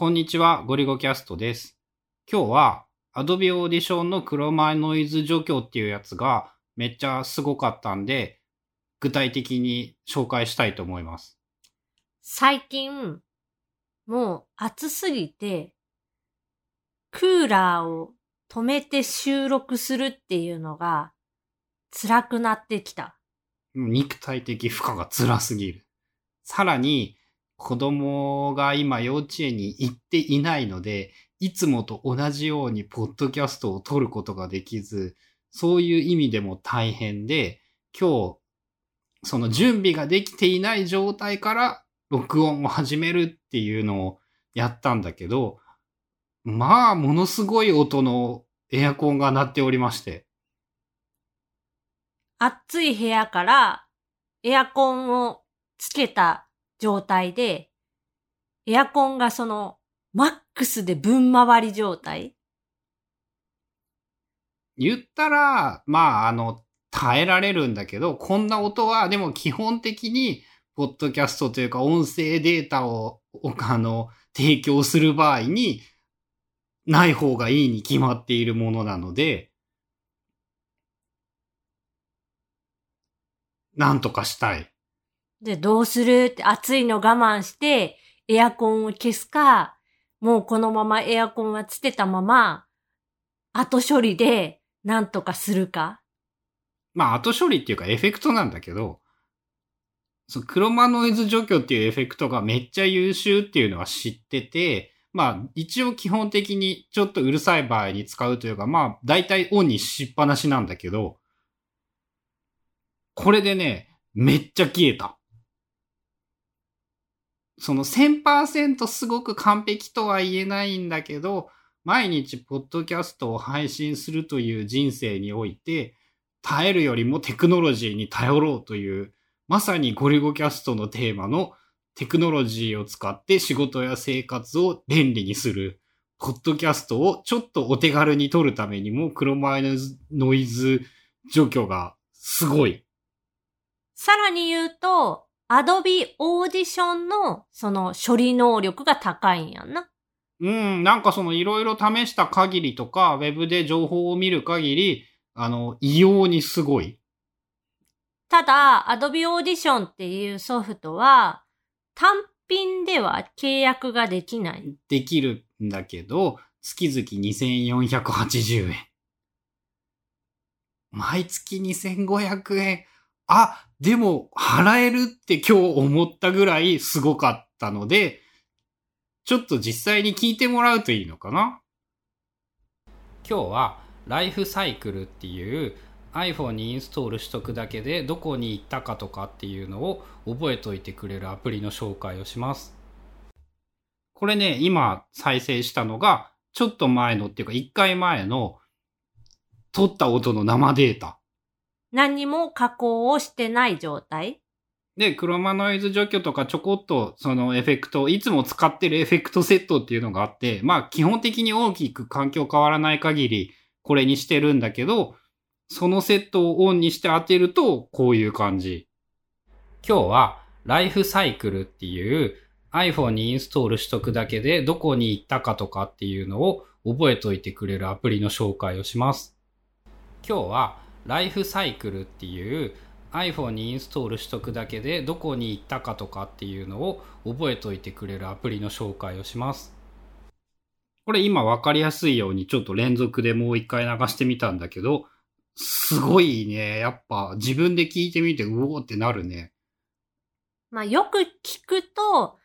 こんにちは、ゴリゴキャストです。今日は Adobe Audition のクロマノイズ除去っていうやつがめっちゃすごかったんで、具体的に紹介したいと思います。最近、もう暑すぎて、クーラーを止めて収録するっていうのが辛くなってきた。肉体的負荷が辛すぎる。さらに、子供が今幼稚園に行っていないので、いつもと同じようにポッドキャストを撮ることができず、そういう意味でも大変で、今日、その準備ができていない状態から録音を始めるっていうのをやったんだけど、まあ、ものすごい音のエアコンが鳴っておりまして。暑い部屋からエアコンをつけた状態で、エアコンがそのマックスで分回り状態？言ったら、まあ、あの、耐えられるんだけど、こんな音は、でも基本的に、ポッドキャストというか音声データを、あの、提供する場合に、ない方がいいに決まっているものなので、なんとかしたい。で、どうするって暑いの我慢して、エアコンを消すか、もうこのままエアコンはつけたまま、後処理でなんとかするか。まあ、後処理っていうかエフェクトなんだけど、そのクロマノイズ除去っていうエフェクトがめっちゃ優秀っていうのは知ってて、まあ、一応基本的にちょっとうるさい場合に使うというか、まあ、大体オンにしっぱなしなんだけど、これでね、めっちゃ消えた。その1000%すごく完璧とは言えないんだけど、毎日ポッドキャストを配信するという人生において、耐えるよりもテクノロジーに頼ろうという、まさにゴリゴキャストのテーマのテクノロジーを使って仕事や生活を便利にする、ポッドキャストをちょっとお手軽に撮るためにも、クロマイノイズ除去がすごい。さらに言うと、Adobe Audition のその処理能力が高いんやんな。うん、なんかそのいろいろ試した限りとか、ウェブで情報を見る限り、あの、異様にすごい。ただ、Adobe Audition っていうソフトは、単品では契約ができない。できるんだけど、月々2480円。毎月2500円。あ、でも払えるって今日思ったぐらいすごかったので、ちょっと実際に聞いてもらうといいのかな？今日はライフサイクルっていう iPhone にインストールしとくだけでどこに行ったかとかっていうのを覚えといてくれるアプリの紹介をします。これね、今再生したのがちょっと前のっていうか1回前の撮った音の生データ。何も加工をしてない状態？で、クロマノイズ除去とかちょこっとそのエフェクト、いつも使ってるエフェクトセットっていうのがあって、まあ基本的に大きく環境変わらない限りこれにしてるんだけど、そのセットをオンにして当てるとこういう感じ。今日はライフサイクルっていう iPhone にインストールしとくだけでどこに行ったかとかっていうのを覚えといてくれるアプリの紹介をします。今日はライフサイクルっていう iPhone にインストールしとくだけでどこに行ったかとかっていうのを覚えといてくれるアプリの紹介をします。これ今わかりやすいようにちょっと連続でもう一回流してみたんだけど、すごいね。やっぱ自分で聞いてみてうおーってなるね。まあよく聞くと、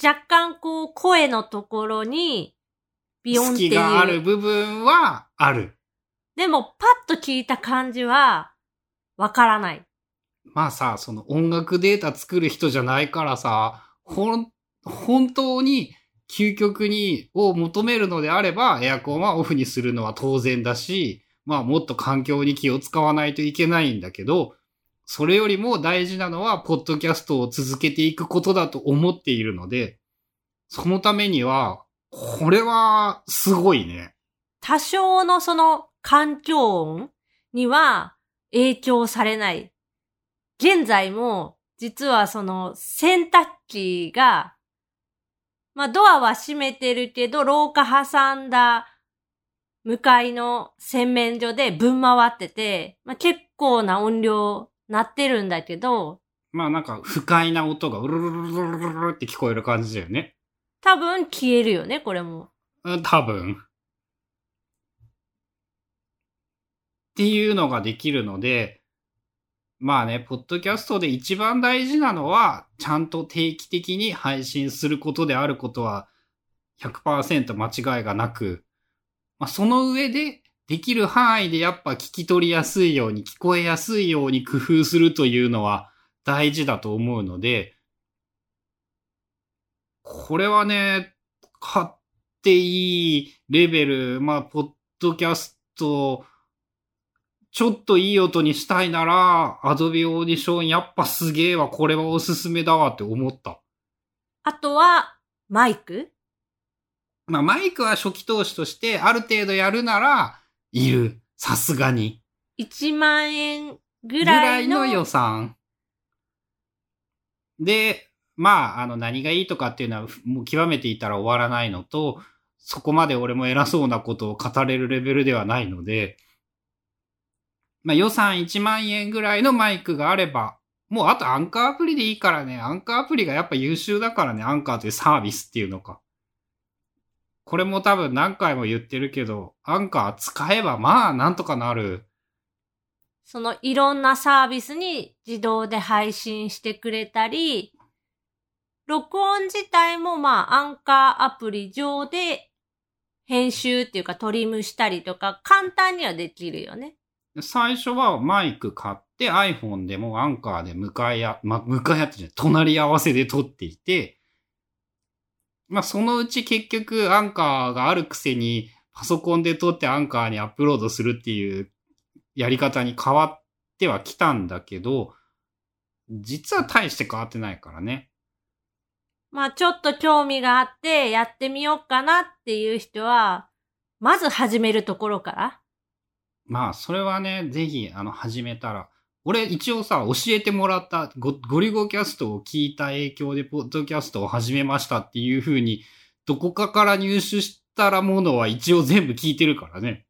若干こう声のところにビヨンって隙があるいう。部分はある。でもパッと聞いた感じはわからない。まあさ、その音楽データ作る人じゃないからさ、ほん、本当に究極に、を求めるのであれば、エアコンはオフにするのは当然だし、まあもっと環境に気を使わないといけないんだけど、それよりも大事なのは、ポッドキャストを続けていくことだと思っているので、そのためには、これは、すごいね。多少のその環境音には影響されない。現在も実はその洗濯機が、まあドアは閉めてるけど、廊下挟んだ向かいの洗面所でぶん回ってて、まあ結構な音量鳴ってるんだけど、まあなんか不快な音がうるるるるるるるって聞こえる感じだよね。多分消えるよね、これも。うん多分。っていうのができるので、まあね、ポッドキャストで一番大事なのは、ちゃんと定期的に配信することであることは100%間違いがなく、まあ、その上で、できる範囲でやっぱ聞き取りやすいように、聞こえやすいように工夫するというのは大事だと思うので、これはね、買っていいレベル、まあ、ポッドキャスト、ちょっといい音にしたいなら、アドビオーディションやっぱすげえわ、これはおすすめだわって思った。あとは、マイク？まあ、マイクは初期投資として、ある程度やるなら、いる。さすがに。1万円ぐぐらいのらいの予算。で、まあ、あの、何がいいとかっていうのは、もう極めていたら終わらないのと、そこまで俺も偉そうなことを語れるレベルではないので、まあ予算1万円ぐらいのマイクがあれば、もうあとアンカーアプリでいいからね、アンカーアプリがやっぱ優秀だからね、アンカーというサービスっていうのか。これも多分何回も言ってるけど、アンカー使えばまあなんとかなる。そのいろんなサービスに自動で配信してくれたり、録音自体もまあアンカーアプリ上で編集っていうかトリムしたりとか簡単にはできるよね。最初はマイク買って iPhone でもアンカーで向かいあ、ま、向かい合ってじゃない、隣り合わせで撮っていて、まあそのうち結局アンカーがあるくせにパソコンで撮ってアンカーにアップロードするっていうやり方に変わってはきたんだけど、実は大して変わってないからね。まあちょっと興味があってやってみようかなっていう人は、まず始めるところから。まあ、それはね、ぜひ、あの、始めたら。俺、一応さ、教えてもらったゴ、ゴリゴキャストを聞いた影響で、ポッドキャストを始めましたっていう風に、どこかから入手したらものは一応全部聞いてるからね。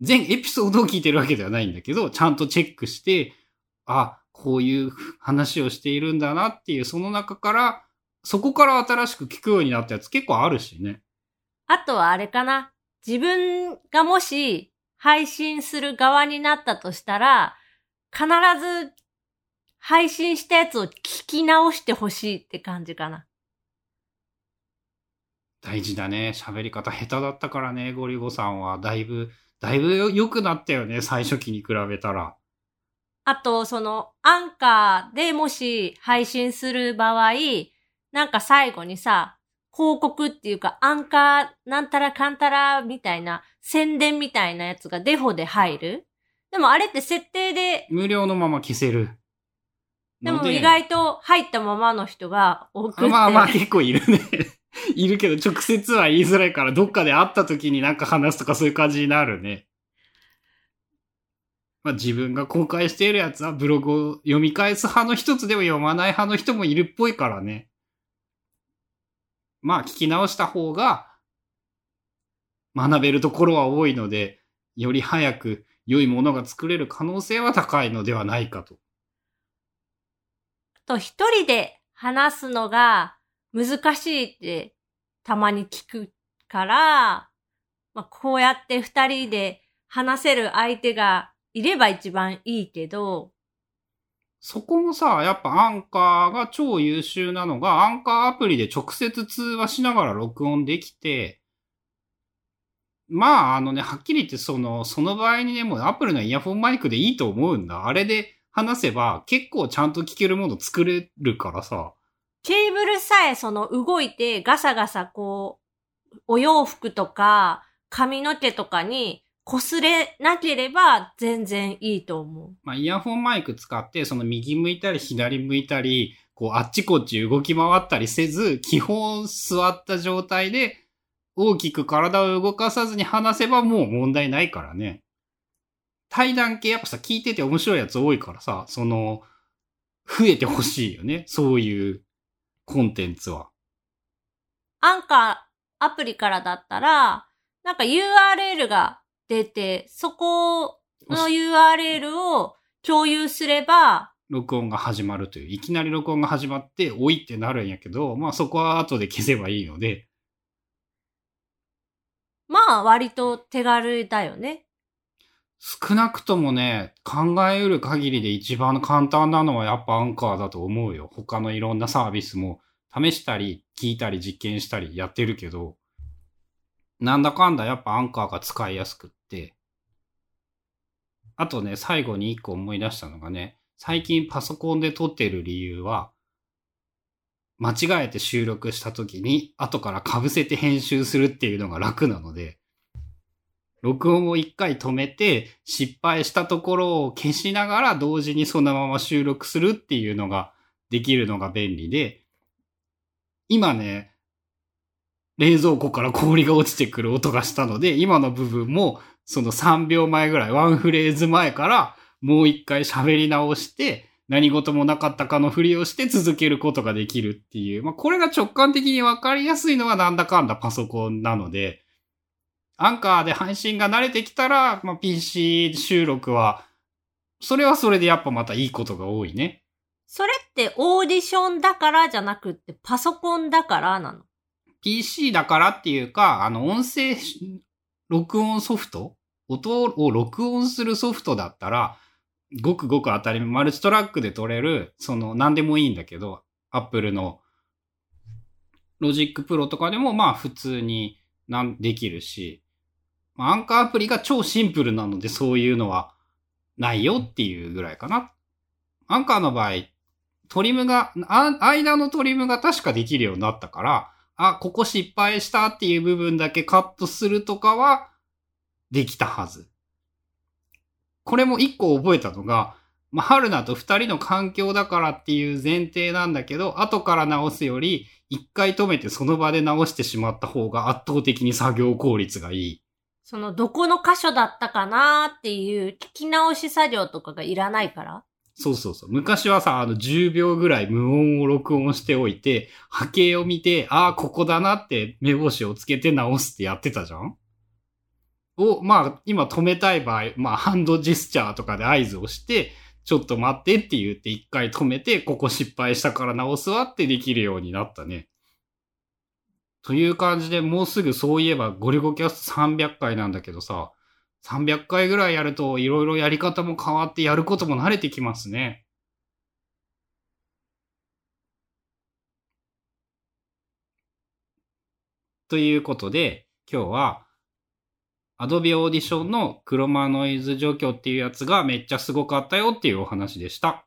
全エピソードを聞いてるわけではないんだけど、ちゃんとチェックして、あ、こういう話をしているんだなっていう、その中から、そこから新しく聞くようになったやつ結構あるしね。あとはあれかな。自分がもし配信する側になったとしたら、必ず配信したやつを聞き直してほしいって感じかな。大事だね。喋り方下手だったからね、ゴリゴさんは。だいぶ、だいぶ良くなったよね、最初期に比べたら。あと、その、アンカーでもし配信する場合、なんか最後にさ、広告っていうか、アンカーなんたらかんたらみたいな、宣伝みたいなやつがデフォで入るでもあれって設定で、無料のまま消せる。でもの意外と入ったままの人が多くて。まあまあ結構いるね。いるけど直接は言いづらいからどっかで会った時になんか話すとかそういう感じになるね。まあ自分が公開しているやつはブログを読み返す派の一つでも読まない派の人もいるっぽいからね。まあ聞き直した方が学べるところは多いので、より早く良いものが作れる可能性は高いのではないかと。と一人で話すのが難しいってたまに聞くから、まあ、こうやって二人で話せる相手がいれば一番いいけど、そこもさ、やっぱアンカーが超優秀なのが、アンカーアプリで直接通話しながら録音できて、まあ、あのね、はっきり言って、その、その場合にね、もうアップルのイヤホンマイクでいいと思うんだ。あれで話せば、結構ちゃんと聞けるもの作れるからさ。ケーブルさえその動いてガサガサこう、お洋服とか髪の毛とかに擦れなければ全然いいと思う。まあ、イヤホンマイク使って、その右向いたり左向いたり、こう、あっちこっち動き回ったりせず、基本座った状態で、大きく体を動かさずに話せばもう問題ないからね。対談系やっぱさ、聞いてて面白いやつ多いからさ、その、増えてほしいよね。そういうコンテンツは。アンカーアプリからだったら、なんか URL が出て、そこの URL を共有すれば、録音が始まるという。いきなり録音が始まって、おいってなるんやけど、まあそこは後で消せばいいので、まあ割と手軽だよね。少なくともね、考えうる限りで一番簡単なのはやっぱアンカーだと思うよ。他のいろんなサービスも試したり、聞いたり、実験したりやってるけど、なんだかんだやっぱアンカーが使いやすくって。あとね、最後に一個思い出したのがね、最近パソコンで撮ってる理由は、間違えて収録した時に後から被せて編集するっていうのが楽なので、録音を一回止めて失敗したところを消しながら同時にそのまま収録するっていうのができるのが便利で、今ね、冷蔵庫から氷が落ちてくる音がしたので、今の部分もその3秒前ぐらい、ワンフレーズ前からもう一回喋り直して、何事もなかったかのふりをして続けることができるっていう。まあ、これが直感的にわかりやすいのはなんだかんだパソコンなので、アンカーで配信が慣れてきたら、まあ、PC 収録は、それはそれでやっぱまたいいことが多いね。それってオーディションだからじゃなくってパソコンだからなの？PC だからっていうか、あの、音声録音ソフト？音を録音するソフトだったら、ごくごく当たり前、マルチトラックで撮れる、その、何でもいいんだけど、Apple のLogic Pro とかでも、まあ普通になんできるし、アンカーアプリが超シンプルなので、そういうのはないよっていうぐらいかな。アンカーの場合、トリムが、間のトリムが確かできるようになったから、あ、ここ失敗したっていう部分だけカットするとかは、できたはず。これも一個覚えたのが、まあ、春菜と二人の環境だからっていう前提なんだけど、後から直すより、一回止めてその場で直してしまった方が圧倒的に作業効率がいい。そのどこの箇所だったかなっていう聞き直し作業とかがいらないから。そうそうそう。昔はさ、あの10秒ぐらい無音を録音しておいて、波形を見て、ああ、ここだなって目星をつけて直すってやってたじゃん？を、まあ、今止めたい場合、まあ、ハンドジェスチャーとかで合図をして、ちょっと待ってって言って一回止めて、ここ失敗したから直すわってできるようになったね。という感じで、もうすぐそういえばゴリゴキャスト300回なんだけどさ、300回ぐらいやるといろいろやり方も変わってやることも慣れてきますね。ということで、今日はアドビオーディションのクロマノイズ除去っていうやつがめっちゃすごかったよっていうお話でした。